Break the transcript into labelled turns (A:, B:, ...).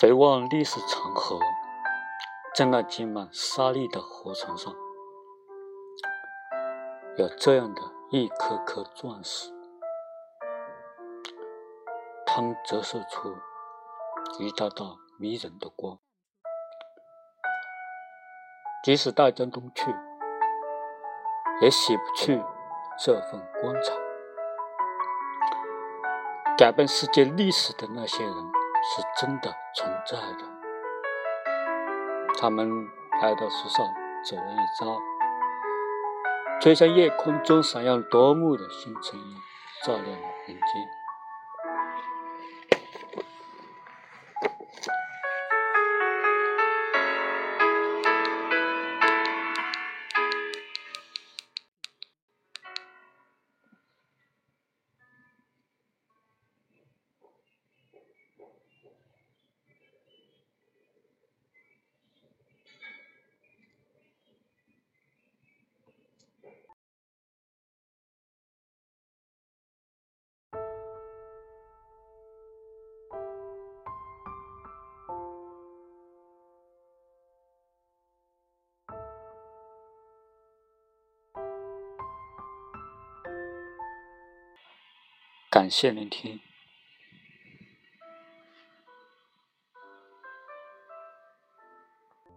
A: 回望历史长河，在那积满沙砾的河床上，有这样的一颗颗钻石，它折射出一道道迷人的光。即使大江东去，也洗不去这份光彩。改变世界历史的那些人。是真的存在的。他们来到世上走了一遭，却像夜空中闪耀夺目的星辰一样，照亮了人间。感谢聆听。